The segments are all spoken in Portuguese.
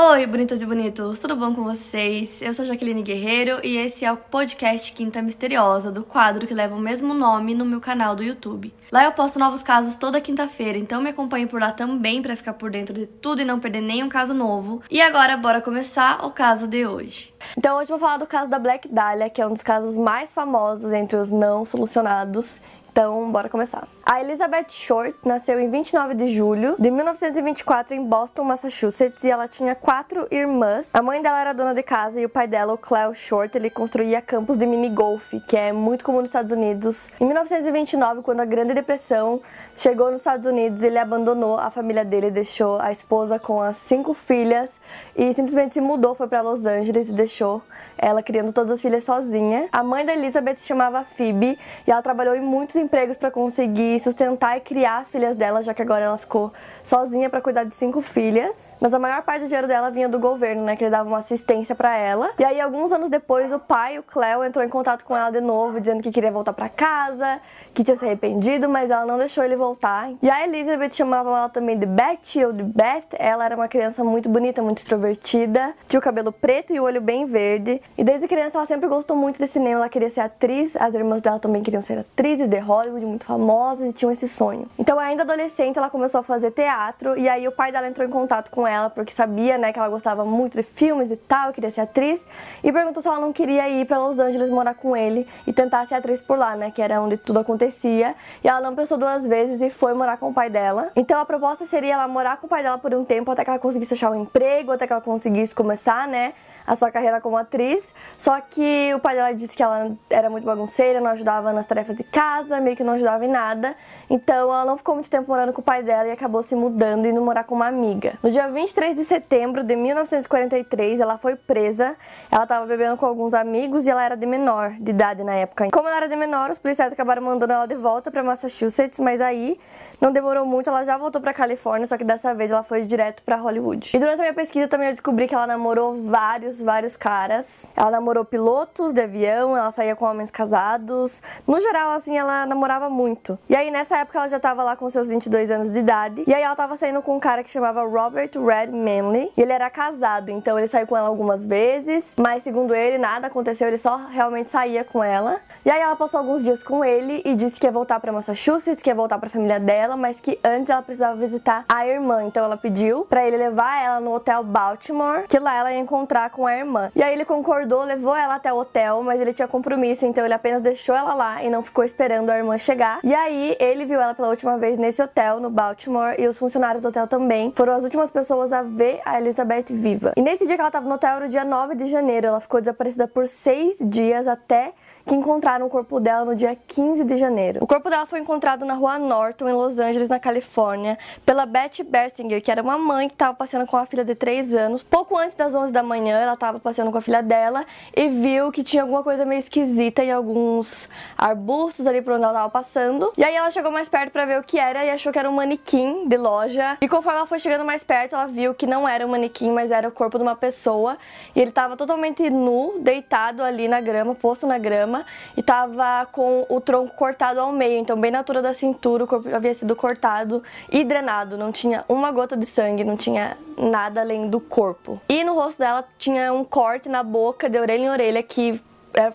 Oi, bonitas e bonitos, tudo bom com vocês? Eu sou Jaqueline Guerreiro e esse é o podcast Quinta Misteriosa, do quadro que leva o mesmo nome no meu canal do YouTube. Lá eu posto novos casos toda quinta-feira, então me acompanhe por lá também para ficar por dentro de tudo e não perder nenhum caso novo. E agora, bora começar o caso de hoje. Então, hoje eu vou falar do caso da Black Dahlia, que é um dos casos mais famosos entre os não solucionados então, bora começar. A Elizabeth Short nasceu em 29 de julho de 1924 em Boston, Massachusetts, e ela tinha quatro irmãs. A mãe dela era dona de casa e o pai dela, o Cleo Short, ele construía campos de mini golf, que é muito comum nos Estados Unidos. Em 1929, quando a Grande Depressão chegou nos Estados Unidos, ele abandonou a família dele, deixou a esposa com as cinco filhas e simplesmente se mudou, foi para Los Angeles e deixou ela criando todas as filhas sozinha. A mãe da Elizabeth se chamava Phoebe e ela trabalhou em muitos empregos para conseguir sustentar e criar as filhas dela, já que agora ela ficou sozinha para cuidar de cinco filhas. Mas a maior parte do dinheiro dela vinha do governo, né, que ele dava uma assistência para ela. E aí alguns anos depois, o pai, o Cleo, entrou em contato com ela de novo, dizendo que queria voltar para casa, que tinha se arrependido, mas ela não deixou ele voltar. E a Elizabeth chamava ela também de Betty ou de Beth. Ela era uma criança muito bonita, muito extrovertida, tinha o cabelo preto e o olho bem verde. E desde criança ela sempre gostou muito de cinema, ela queria ser atriz, as irmãs dela também queriam ser atrizes de Hollywood, muito famosas e tinham esse sonho. Então, ainda adolescente, ela começou a fazer teatro e aí o pai dela entrou em contato com ela porque sabia, né, que ela gostava muito de filmes e tal, queria ser atriz e perguntou se ela não queria ir para Los Angeles morar com ele e tentar ser atriz por lá, né, que era onde tudo acontecia. E ela não pensou duas vezes e foi morar com o pai dela. Então, a proposta seria ela morar com o pai dela por um tempo até que ela conseguisse achar um emprego, até que ela conseguisse começar, né, a sua carreira como atriz. Só que o pai dela disse que ela era muito bagunceira, não ajudava nas tarefas de casa, meio que não ajudava em nada. Então ela não ficou muito tempo morando com o pai dela e acabou se mudando e indo morar com uma amiga. No dia 23 de setembro de 1943, ela foi presa. Ela estava bebendo com alguns amigos e ela era de menor de idade na época. Como ela era de menor, os policiais acabaram mandando ela de volta para Massachusetts, mas aí não demorou muito, ela já voltou para Califórnia, só que dessa vez ela foi direto para Hollywood. E durante a minha pesquisa também eu descobri que ela namorou vários, vários caras. Ela namorou pilotos de avião, ela saía com homens casados. No geral, assim, ela namorava muito. E aí nessa época ela já tava lá com seus 22 anos de idade. E aí ela tava saindo com um cara que chamava Robert Red Manley. E ele era casado, então ele saiu com ela algumas vezes, mas segundo ele, nada aconteceu, ele só realmente saía com ela. E aí ela passou alguns dias com ele e disse que ia voltar para Massachusetts, que ia voltar para a família dela, mas que antes ela precisava visitar a irmã. Então ela pediu para ele levar ela no hotel Baltimore, que lá ela ia encontrar com a irmã. E aí ele concordou, levou ela até o hotel, mas ele tinha compromisso, então ele apenas deixou ela lá e não ficou esperando a irmã chegar. E aí ele viu ela pela última vez nesse hotel, no Baltimore, e os funcionários do hotel também foram as últimas pessoas a ver a Elizabeth viva. E nesse dia que ela estava no hotel era o dia 9 de janeiro. Ela ficou desaparecida por seis dias até que encontraram o corpo dela no dia 15 de janeiro. O corpo dela foi encontrado na rua Norton, em Los Angeles, na Califórnia, pela Betty Bersinger, que era uma mãe que estava passeando com a filha de 3 anos. Pouco antes das 11 da manhã, ela estava passeando com a filha dela e viu que tinha alguma coisa meio esquisita em alguns arbustos ali por onde ela estava passando. E aí ela chegou mais perto para ver o que era e achou que era um manequim de loja. E conforme ela foi chegando mais perto, ela viu que não era um manequim, mas era o corpo de uma pessoa. E ele estava totalmente nu, deitado ali na grama, posto na grama e tava com o tronco cortado ao meio, então bem na altura da cintura, o corpo havia sido cortado e drenado, não tinha uma gota de sangue, não tinha nada além do corpo. E no rosto dela tinha um corte na boca, de orelha em orelha, que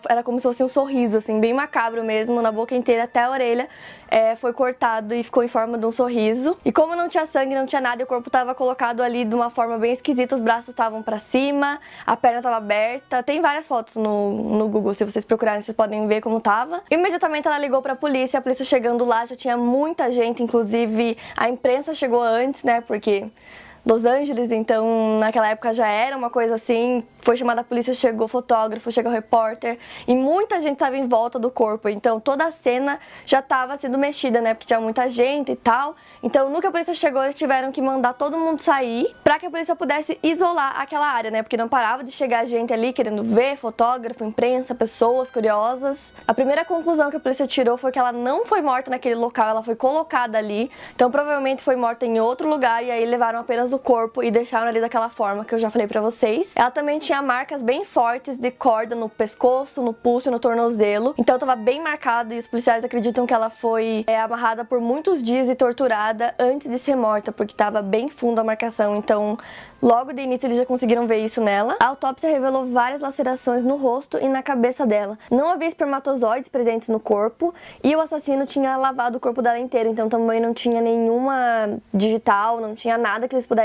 era como se fosse um sorriso, assim, bem macabro mesmo, na boca inteira até a orelha. É, foi cortado e ficou em forma de um sorriso. E como não tinha sangue, não tinha nada, e o corpo estava colocado ali de uma forma bem esquisita, os braços estavam para cima, a perna estava aberta. Tem várias fotos no, no Google, se vocês procurarem, vocês podem ver como tava. Imediatamente ela ligou para a polícia, a polícia chegando lá já tinha muita gente, inclusive a imprensa chegou antes, né, porque Los Angeles, então naquela época já era uma coisa assim. Foi chamada a polícia, chegou fotógrafo, chegou repórter e muita gente estava em volta do corpo. Então toda a cena já estava sendo mexida, né? Porque tinha muita gente e tal. Então que a polícia chegou, eles tiveram que mandar todo mundo sair para que a polícia pudesse isolar aquela área, né? Porque não parava de chegar gente ali querendo ver, fotógrafo, imprensa, pessoas curiosas. A primeira conclusão que a polícia tirou foi que ela não foi morta naquele local, ela foi colocada ali. Então provavelmente foi morta em outro lugar e aí levaram apenas o corpo e deixaram ali daquela forma que eu já falei para vocês. Ela também tinha marcas bem fortes de corda no pescoço, no pulso e no tornozelo. Então tava bem marcada e os policiais acreditam que ela foi é, amarrada por muitos dias e torturada antes de ser morta, porque tava bem fundo a marcação. Então Logo de início eles já conseguiram ver isso nela. A autópsia revelou várias lacerações no rosto e na cabeça dela. Não havia espermatozoides presentes no corpo e o assassino tinha lavado o corpo dela inteiro, então também não tinha nenhuma digital, não tinha nada que eles pudessem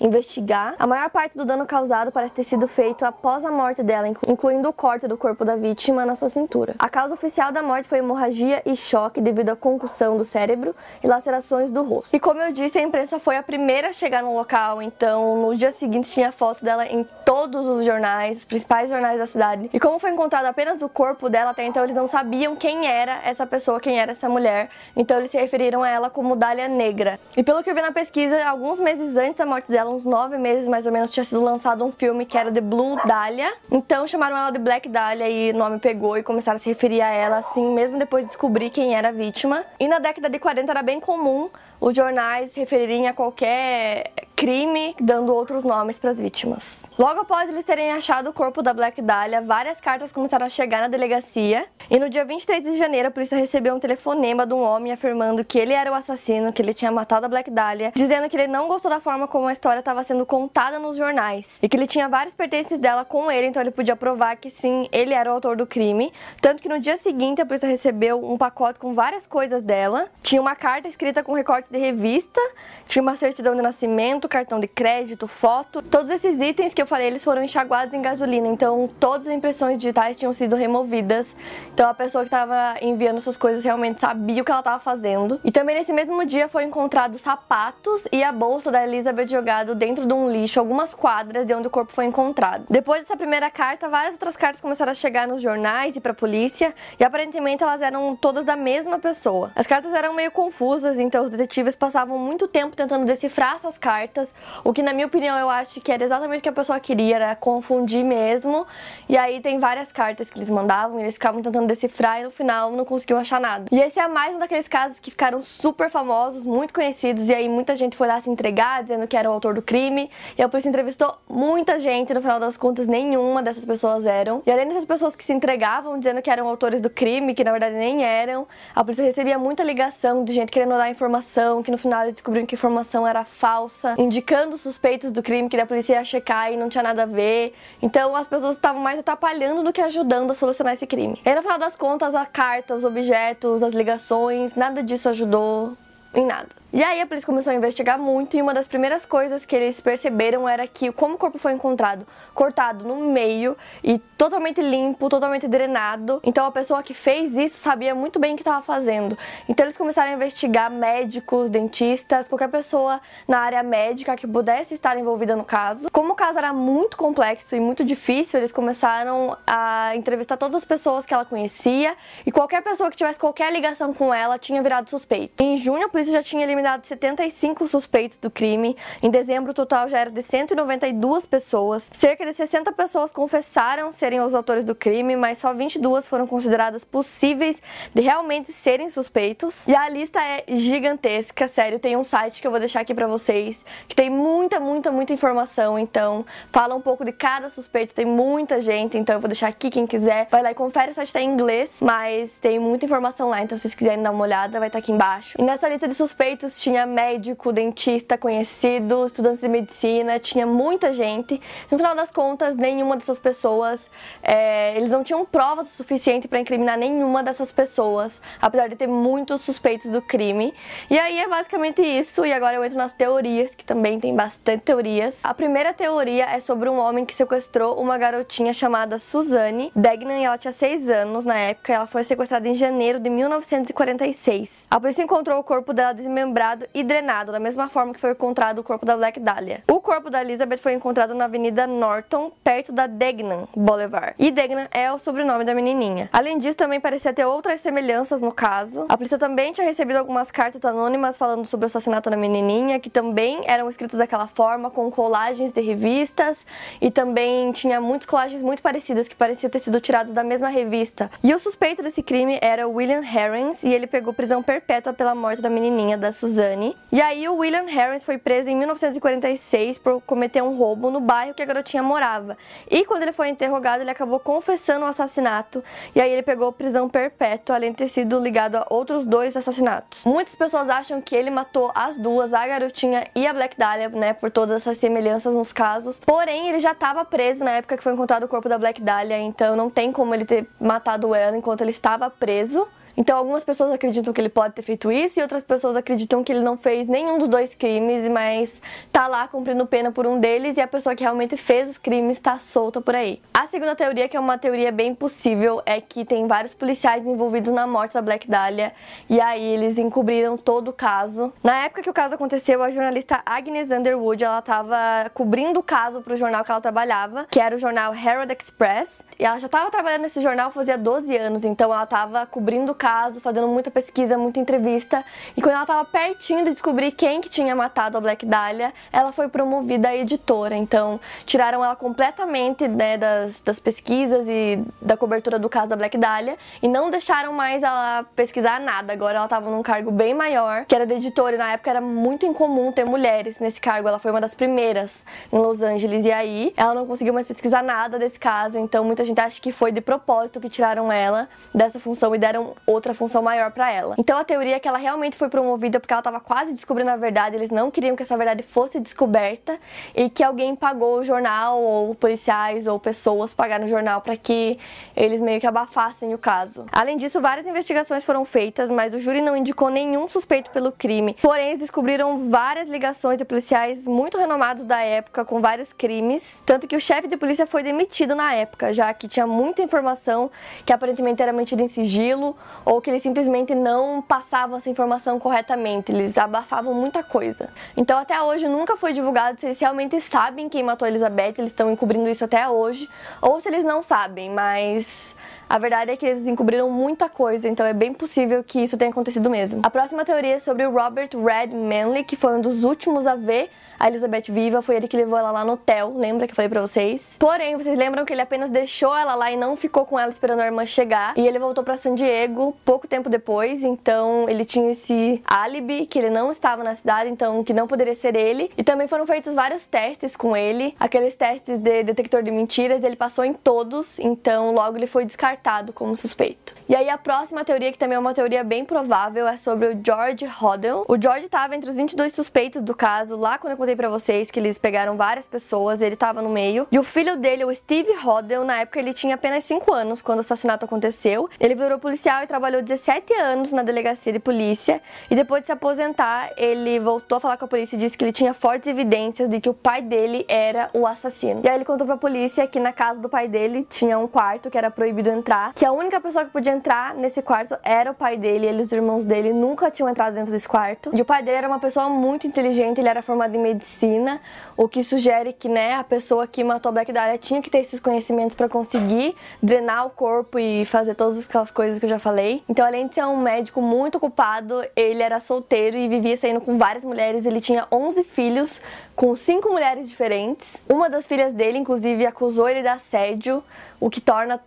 investigar. A maior parte do dano causado parece ter sido feito após a morte dela, incluindo o corte do corpo da vítima na sua cintura. A causa oficial da morte foi hemorragia e choque devido à concussão do cérebro e lacerações do rosto. E como eu disse, a imprensa foi a primeira a chegar no local, então no dia seguinte tinha foto dela em todos os jornais, os principais jornais da cidade. E como foi encontrado apenas o corpo dela até então, eles não sabiam quem era essa pessoa, quem era essa mulher. Então eles se referiram a ela como Dália Negra. E pelo que eu vi na pesquisa, alguns meses antes da morte dela, uns nove meses mais ou menos, tinha sido lançado um filme que era The Blue Dahlia. Então chamaram ela de Black Dahlia e o nome pegou e começaram a se referir a ela assim, mesmo depois de descobrir quem era a vítima. E na década de 40 era bem comum os jornais referirem a qualquer crime, dando outros nomes para as vítimas. Logo após eles terem achado o corpo da Black Dahlia, várias cartas começaram a chegar na delegacia. E no dia 23 de janeiro, a polícia recebeu um telefonema de um homem afirmando que ele era o assassino, que ele tinha matado a Black Dahlia, dizendo que ele não gostou da forma como a história estava sendo contada nos jornais e que ele tinha vários pertences dela com ele, então ele podia provar que sim, ele era o autor do crime. Tanto que no dia seguinte, a polícia recebeu um pacote com várias coisas dela. Tinha uma carta escrita com recortes de revista, tinha uma certidão de nascimento, cartão de crédito, foto. Todos esses itens que eu falei, eles foram enxaguados em gasolina, então todas as impressões digitais tinham sido removidas. Então a pessoa que estava enviando essas coisas realmente sabia o que ela estava fazendo. E também nesse mesmo dia foi encontrado sapatos e a bolsa da Elizabeth jogado dentro de um lixo, algumas quadras de onde o corpo foi encontrado. Depois dessa primeira carta, várias outras cartas começaram a chegar nos jornais e para a polícia, e aparentemente elas eram todas da mesma pessoa. As cartas eram meio confusas, então os detetives passavam muito tempo tentando decifrar essas cartas, o que na minha opinião eu acho que era exatamente o que a pessoa queria, era confundir mesmo. E aí tem várias cartas que eles mandavam, eles ficavam tentando decifrar e no final não conseguiam achar nada. E esse é mais um daqueles casos que ficaram super famosos, muito conhecidos, e aí muita gente foi lá se entregar dizendo que era o autor do crime. E a polícia entrevistou muita gente, no final das contas nenhuma dessas pessoas eram. E além dessas pessoas que se entregavam dizendo que eram autores do crime, que na verdade nem eram, a polícia recebia muita ligação de gente querendo dar informação, que no final eles descobriram que a informação era falsa, indicando suspeitos do crime que a polícia ia checar e não tinha nada a ver. Então as pessoas estavam mais atrapalhando do que ajudando a solucionar esse crime. E no final das contas, a carta, os objetos, as ligações, nada disso ajudou em nada. E aí a polícia começou a investigar muito e uma das primeiras coisas que eles perceberam era que como o corpo foi encontrado cortado no meio e totalmente limpo, totalmente drenado, então a pessoa que fez isso sabia muito bem o que estava fazendo. Então eles começaram a investigar médicos, dentistas, qualquer pessoa na área médica que pudesse estar envolvida no caso. Como o caso era muito complexo e muito difícil, eles começaram a entrevistar todas as pessoas que ela conhecia e qualquer pessoa que tivesse qualquer ligação com ela tinha virado suspeito. Em junho a polícia já tinha eliminado eliminado 75 suspeitos do crime. Em dezembro, o total já era de 192 pessoas. Cerca de 60 pessoas confessaram serem os autores do crime, mas só 22 foram consideradas possíveis de realmente serem suspeitos. E a lista é gigantesca, sério. Tem um site que eu vou deixar aqui para vocês que tem muita, muita, muita informação. Então, fala um pouco de cada suspeito. Tem muita gente, então eu vou deixar aqui quem quiser. Vai lá e confere, o site tá em inglês, mas tem muita informação lá. Então, se vocês quiserem dar uma olhada, vai estar tá aqui embaixo. E nessa lista de suspeitos tinha médico, dentista conhecido, estudantes de medicina, tinha muita gente. No final das contas, nenhuma dessas pessoas, é, eles não tinham provas o suficiente para incriminar nenhuma dessas pessoas, apesar de ter muitos suspeitos do crime. E aí é basicamente isso, e agora eu entro nas teorias, que também tem bastante teorias. A primeira teoria é sobre um homem que sequestrou uma garotinha chamada Suzanne Degnan, ela tinha 6 anos na época, ela foi sequestrada em janeiro de 1946. A polícia encontrou o corpo dela desmembrado e drenado, da mesma forma que foi encontrado o corpo da Black Dahlia. O corpo da Elizabeth foi encontrado na Avenida Norton, perto da Degnan Boulevard. E Degnan é o sobrenome da menininha. Além disso, também parecia ter outras semelhanças no caso. A polícia também tinha recebido algumas cartas anônimas falando sobre o assassinato da menininha, que também eram escritas daquela forma, com colagens de revistas, e também tinha muitas colagens muito parecidas que pareciam ter sido tiradas da mesma revista. E o suspeito desse crime era William Herrings, e ele pegou prisão perpétua pela morte da menininha da Suzanne Suzanne. E aí o William Harris foi preso em 1946 por cometer um roubo no bairro que a garotinha morava. E quando ele foi interrogado, ele acabou confessando o assassinato. E aí ele pegou prisão perpétua, além de ter sido ligado a outros dois assassinatos. Muitas pessoas acham que ele matou as duas, a garotinha e a Black Dahlia, né, por todas essas semelhanças nos casos. Porém, ele já estava preso na época que foi encontrado o corpo da Black Dahlia, então não tem como ele ter matado ela enquanto ele estava preso. Então, algumas pessoas acreditam que ele pode ter feito isso e outras pessoas acreditam que ele não fez nenhum dos dois crimes, mas tá lá cumprindo pena por um deles e a pessoa que realmente fez os crimes tá solta por aí. A segunda teoria, que é uma teoria bem possível, é que tem vários policiais envolvidos na morte da Black Dahlia e aí eles encobriram todo o caso. Na época que o caso aconteceu, a jornalista Agnes Underwood, ela tava cobrindo o caso pro jornal que ela trabalhava, que era o jornal Herald Express, e ela já tava trabalhando nesse jornal fazia 12 anos, então ela tava cobrindo o caso, fazendo muita pesquisa, muita entrevista. E quando ela estava pertinho de descobrir quem que tinha matado a Black Dahlia, ela foi promovida a editora. Então, tiraram ela completamente né, das, das pesquisas e da cobertura do caso da Black Dahlia e não deixaram mais ela pesquisar nada. Agora ela estava num cargo bem maior, que era de editora. E na época era muito incomum ter mulheres nesse cargo. Ela foi uma das primeiras em Los Angeles. E aí, ela não conseguiu mais pesquisar nada desse caso. Então, muita gente acha que foi de propósito que tiraram ela dessa função e deram outra função maior para ela. Então a teoria é que ela realmente foi promovida porque ela estava quase descobrindo a verdade, eles não queriam que essa verdade fosse descoberta e que alguém pagou o jornal ou policiais ou pessoas pagaram o jornal para que eles meio que abafassem o caso. Além disso, várias investigações foram feitas, mas o júri não indicou nenhum suspeito pelo crime. Porém, eles descobriram várias ligações de policiais muito renomados da época com vários crimes, tanto que o chefe de polícia foi demitido na época, já que tinha muita informação que aparentemente era mantida em sigilo ou que eles simplesmente não passavam essa informação corretamente, eles abafavam muita coisa. Então até hoje nunca foi divulgado se eles realmente sabem quem matou Elizabeth, eles estão encobrindo isso até hoje, ou se eles não sabem, mas a verdade é que eles encobriram muita coisa, então é bem possível que isso tenha acontecido mesmo. A próxima teoria é sobre o Robert Red Manley, que foi um dos últimos a ver a Elizabeth viva, foi ele que levou ela lá no hotel, lembra que eu falei pra vocês? Porém, vocês lembram que ele apenas deixou ela lá e não ficou com ela esperando a irmã chegar, e ele voltou para San Diego pouco tempo depois, então ele tinha esse álibi que ele não estava na cidade, então que não poderia ser ele. E também foram feitos vários testes com ele, aqueles testes de detector de mentiras, ele passou em todos, então logo ele foi descartado descartado como suspeito. E aí a próxima teoria, que também é uma teoria bem provável, é sobre o George Hodel. O George estava entre os 22 suspeitos do caso, lá quando eu contei para vocês que eles pegaram várias pessoas, ele estava no meio. E o filho dele, o Steve Hodel, na época ele tinha apenas 5 anos quando o assassinato aconteceu. Ele virou policial e trabalhou 17 anos na delegacia de polícia. E depois de se aposentar, ele voltou a falar com a polícia e disse que ele tinha fortes evidências de que o pai dele era o assassino. E aí ele contou pra polícia que na casa do pai dele tinha um quarto que era proibido entrar entrar, que a única pessoa que podia entrar nesse quarto era o pai dele, eles, os irmãos dele, nunca tinham entrado dentro desse quarto. E o pai dele era uma pessoa muito inteligente, ele era formado em medicina, o que sugere que, né, a pessoa que matou a Black Dahlia tinha que ter esses conhecimentos para conseguir drenar o corpo e fazer todas aquelas coisas que eu já falei. Então, além de ser um médico muito ocupado, ele era solteiro e vivia saindo com várias mulheres. Ele tinha 11 filhos com cinco mulheres diferentes. Uma das filhas dele, inclusive, acusou ele de assédio, o que torna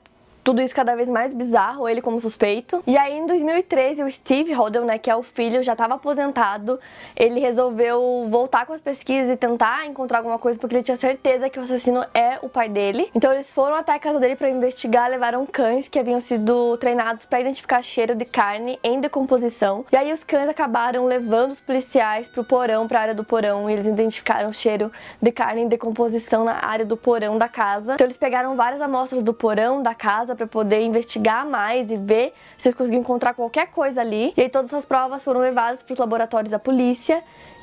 tudo isso cada vez mais bizarro, ele como suspeito. E aí em 2013, o Steve Hodel, né, que é o filho, já estava aposentado, ele resolveu voltar com as pesquisas e tentar encontrar alguma coisa porque ele tinha certeza que o assassino é o pai dele. Então eles foram até a casa dele para investigar, levaram cães que haviam sido treinados para identificar cheiro de carne em decomposição. E aí os cães acabaram levando os policiais pro porão, para a área do porão, e eles identificaram cheiro de carne em decomposição na área do porão da casa. Então eles pegaram várias amostras do porão da casa para poder investigar mais e ver se eles conseguiam encontrar qualquer coisa ali. E aí todas essas provas foram levadas para os laboratórios da polícia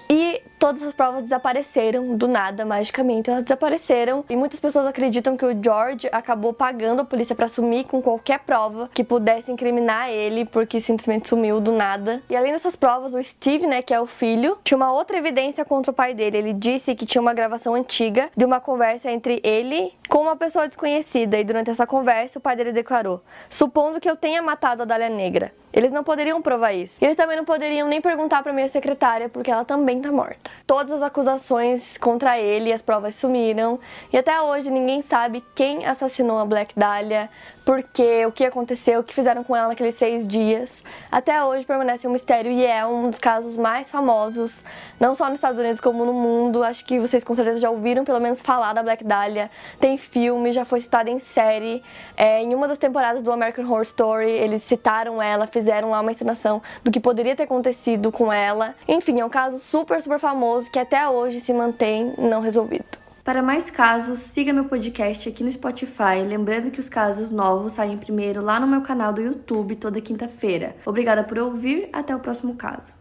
e todas as provas desapareceram do nada, magicamente. Elas desapareceram e muitas pessoas acreditam que o George acabou pagando a polícia para sumir com qualquer prova que pudesse incriminar ele, porque simplesmente sumiu do nada. E além dessas provas, o Steve, né, que é o filho, tinha uma outra evidência contra o pai dele. Ele disse que tinha uma gravação antiga de uma conversa entre ele com uma pessoa desconhecida e durante essa conversa o pai dele declarou: Supondo que eu tenha matado a Dália Negra. Eles não poderiam provar isso. E eles também não poderiam nem perguntar para minha secretária, porque ela também tá morta. Todas as acusações contra ele as provas sumiram. E até hoje ninguém sabe quem assassinou a Black Dahlia, porque o que aconteceu, o que fizeram com ela naqueles seis dias. Até hoje permanece um mistério e é um dos casos mais famosos, não só nos Estados Unidos como no mundo. Acho que vocês com certeza já ouviram pelo menos falar da Black Dahlia. Tem filme, já foi citada em série. É, em uma das temporadas do American Horror Story, eles citaram ela, fizeram lá uma encenação do que poderia ter acontecido com ela. Enfim, é um caso super, super famoso que até hoje se mantém não resolvido. Para mais casos, siga meu podcast aqui no Spotify. Lembrando que os casos novos saem primeiro lá no meu canal do YouTube toda quinta-feira. Obrigada por ouvir, até o próximo caso.